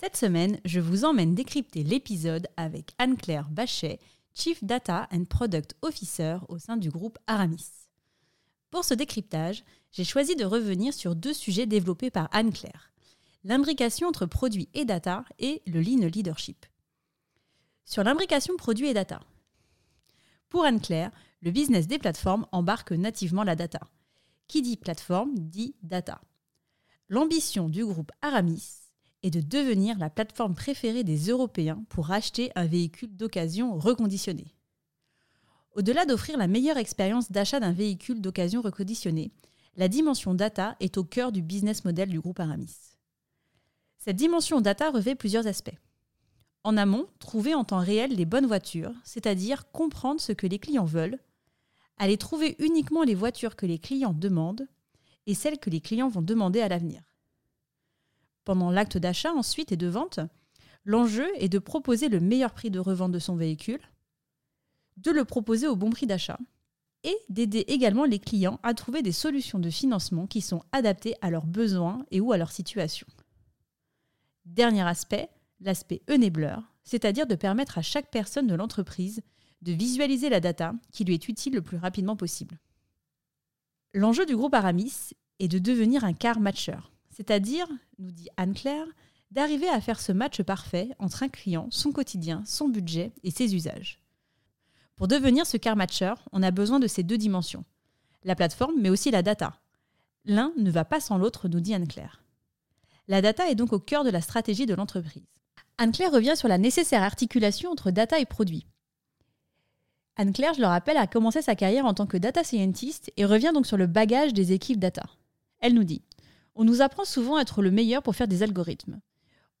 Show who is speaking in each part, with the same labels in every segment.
Speaker 1: cette semaine, je vous emmène décrypter l'épisode avec Anne-Claire Bachet, Chief Data and Product Officer au sein du groupe Aramis. Pour ce décryptage, j'ai choisi de revenir sur deux sujets développés par Anne-Claire l'imbrication entre produits et data et le lean leadership. Sur l'imbrication produits et data. Pour Anne-Claire, le business des plateformes embarque nativement la data. Qui dit plateforme dit data. L'ambition du groupe Aramis et de devenir la plateforme préférée des Européens pour acheter un véhicule d'occasion reconditionné. Au-delà d'offrir la meilleure expérience d'achat d'un véhicule d'occasion reconditionné, la dimension data est au cœur du business model du groupe Aramis. Cette dimension data revêt plusieurs aspects. En amont, trouver en temps réel les bonnes voitures, c'est-à-dire comprendre ce que les clients veulent, aller trouver uniquement les voitures que les clients demandent et celles que les clients vont demander à l'avenir pendant l'acte d'achat ensuite et de vente, l'enjeu est de proposer le meilleur prix de revente de son véhicule, de le proposer au bon prix d'achat et d'aider également les clients à trouver des solutions de financement qui sont adaptées à leurs besoins et ou à leur situation. Dernier aspect, l'aspect enabler, c'est-à-dire de permettre à chaque personne de l'entreprise de visualiser la data qui lui est utile le plus rapidement possible. L'enjeu du groupe Aramis est de devenir un car matcher, c'est-à-dire, nous dit Anne-Claire, d'arriver à faire ce match parfait entre un client, son quotidien, son budget et ses usages. Pour devenir ce car matcher, on a besoin de ces deux dimensions. La plateforme, mais aussi la data. L'un ne va pas sans l'autre, nous dit Anne-Claire. La data est donc au cœur de la stratégie de l'entreprise. Anne-Claire revient sur la nécessaire articulation entre data et produit. Anne-Claire, je le rappelle, a commencé sa carrière en tant que data scientist et revient donc sur le bagage des équipes data. Elle nous dit on nous apprend souvent à être le meilleur pour faire des algorithmes.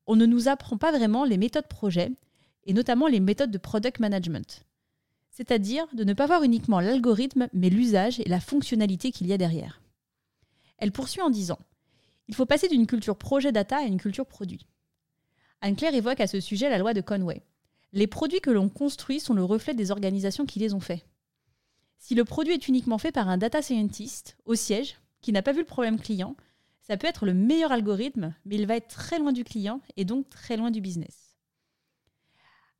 Speaker 1: On ne nous apprend pas vraiment les méthodes projet, et notamment les méthodes de product management. C'est-à-dire de ne pas voir uniquement l'algorithme, mais l'usage et la fonctionnalité qu'il y a derrière. Elle poursuit en disant Il faut passer d'une culture projet data à une culture produit. Anne-Claire évoque à ce sujet la loi de Conway. Les produits que l'on construit sont le reflet des organisations qui les ont faits. Si le produit est uniquement fait par un data scientist au siège, qui n'a pas vu le problème client, ça peut être le meilleur algorithme, mais il va être très loin du client et donc très loin du business.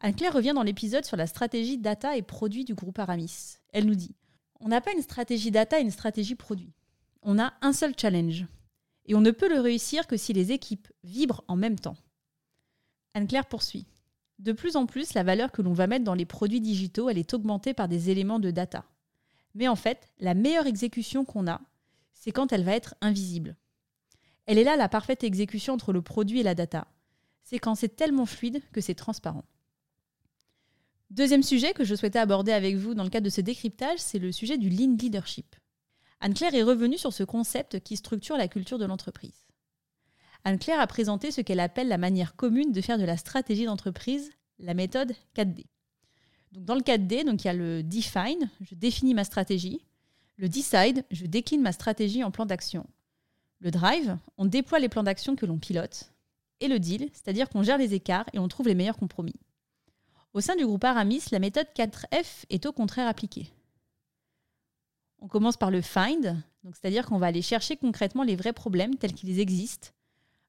Speaker 1: Anne-Claire revient dans l'épisode sur la stratégie data et produit du groupe Aramis. Elle nous dit On n'a pas une stratégie data et une stratégie produit. On a un seul challenge. Et on ne peut le réussir que si les équipes vibrent en même temps. Anne-Claire poursuit. De plus en plus, la valeur que l'on va mettre dans les produits digitaux, elle est augmentée par des éléments de data. Mais en fait, la meilleure exécution qu'on a, c'est quand elle va être invisible. Elle est là la parfaite exécution entre le produit et la data. C'est quand c'est tellement fluide que c'est transparent. Deuxième sujet que je souhaitais aborder avec vous dans le cadre de ce décryptage, c'est le sujet du lean leadership. Anne-Claire est revenue sur ce concept qui structure la culture de l'entreprise. Anne-Claire a présenté ce qu'elle appelle la manière commune de faire de la stratégie d'entreprise, la méthode 4D. Donc dans le 4D, donc il y a le define, je définis ma stratégie, le decide, je décline ma stratégie en plan d'action, le drive, on déploie les plans d'action que l'on pilote. Et le deal, c'est-à-dire qu'on gère les écarts et on trouve les meilleurs compromis. Au sein du groupe Aramis, la méthode 4F est au contraire appliquée. On commence par le find, c'est-à-dire qu'on va aller chercher concrètement les vrais problèmes tels qu'ils existent.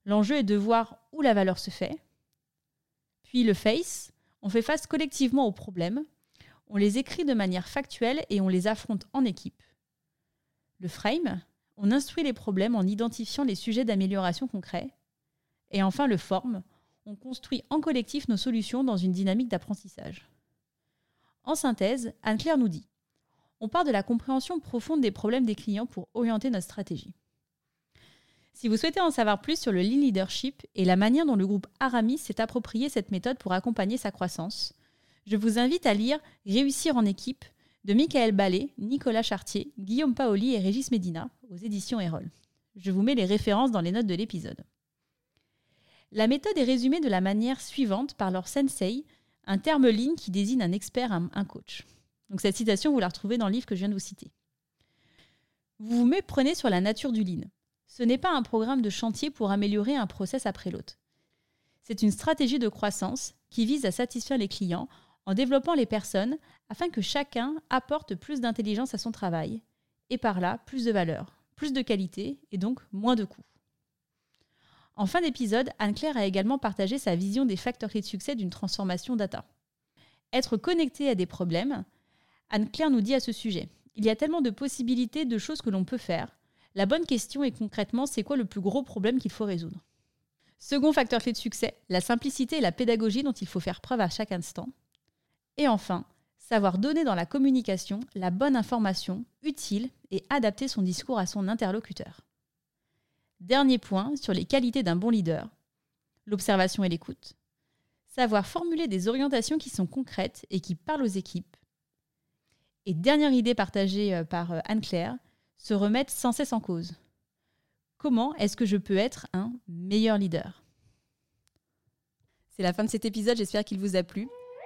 Speaker 1: L'enjeu est de voir où la valeur se fait. Puis le face, on fait face collectivement aux problèmes, on les écrit de manière factuelle et on les affronte en équipe. Le frame, on instruit les problèmes en identifiant les sujets d'amélioration concrets. Et enfin, le forme, on construit en collectif nos solutions dans une dynamique d'apprentissage. En synthèse, Anne-Claire nous dit On part de la compréhension profonde des problèmes des clients pour orienter notre stratégie. Si vous souhaitez en savoir plus sur le lean leadership et la manière dont le groupe Aramis s'est approprié cette méthode pour accompagner sa croissance, je vous invite à lire Réussir en équipe de Michael Ballet, Nicolas Chartier, Guillaume Paoli et Régis Medina aux éditions Erol. Je vous mets les références dans les notes de l'épisode. La méthode est résumée de la manière suivante par leur sensei, un terme lean qui désigne un expert, un coach. Donc cette citation, vous la retrouvez dans le livre que je viens de vous citer. Vous vous méprenez sur la nature du lean. Ce n'est pas un programme de chantier pour améliorer un process après l'autre. C'est une stratégie de croissance qui vise à satisfaire les clients en développant les personnes afin que chacun apporte plus d'intelligence à son travail et par là plus de valeur, plus de qualité et donc moins de coûts. En fin d'épisode, Anne-Claire a également partagé sa vision des facteurs clés de succès d'une transformation data. Être connecté à des problèmes, Anne-Claire nous dit à ce sujet, il y a tellement de possibilités de choses que l'on peut faire. La bonne question est concrètement, c'est quoi le plus gros problème qu'il faut résoudre? Second facteur clé de succès, la simplicité et la pédagogie dont il faut faire preuve à chaque instant. Et enfin, savoir donner dans la communication la bonne information utile et adapter son discours à son interlocuteur. Dernier point sur les qualités d'un bon leader, l'observation et l'écoute. Savoir formuler des orientations qui sont concrètes et qui parlent aux équipes. Et dernière idée partagée euh, par euh, Anne-Claire, se remettre sans cesse en cause. Comment est-ce que je peux être un meilleur leader?
Speaker 2: C'est la fin de cet épisode, j'espère qu'il vous a plu.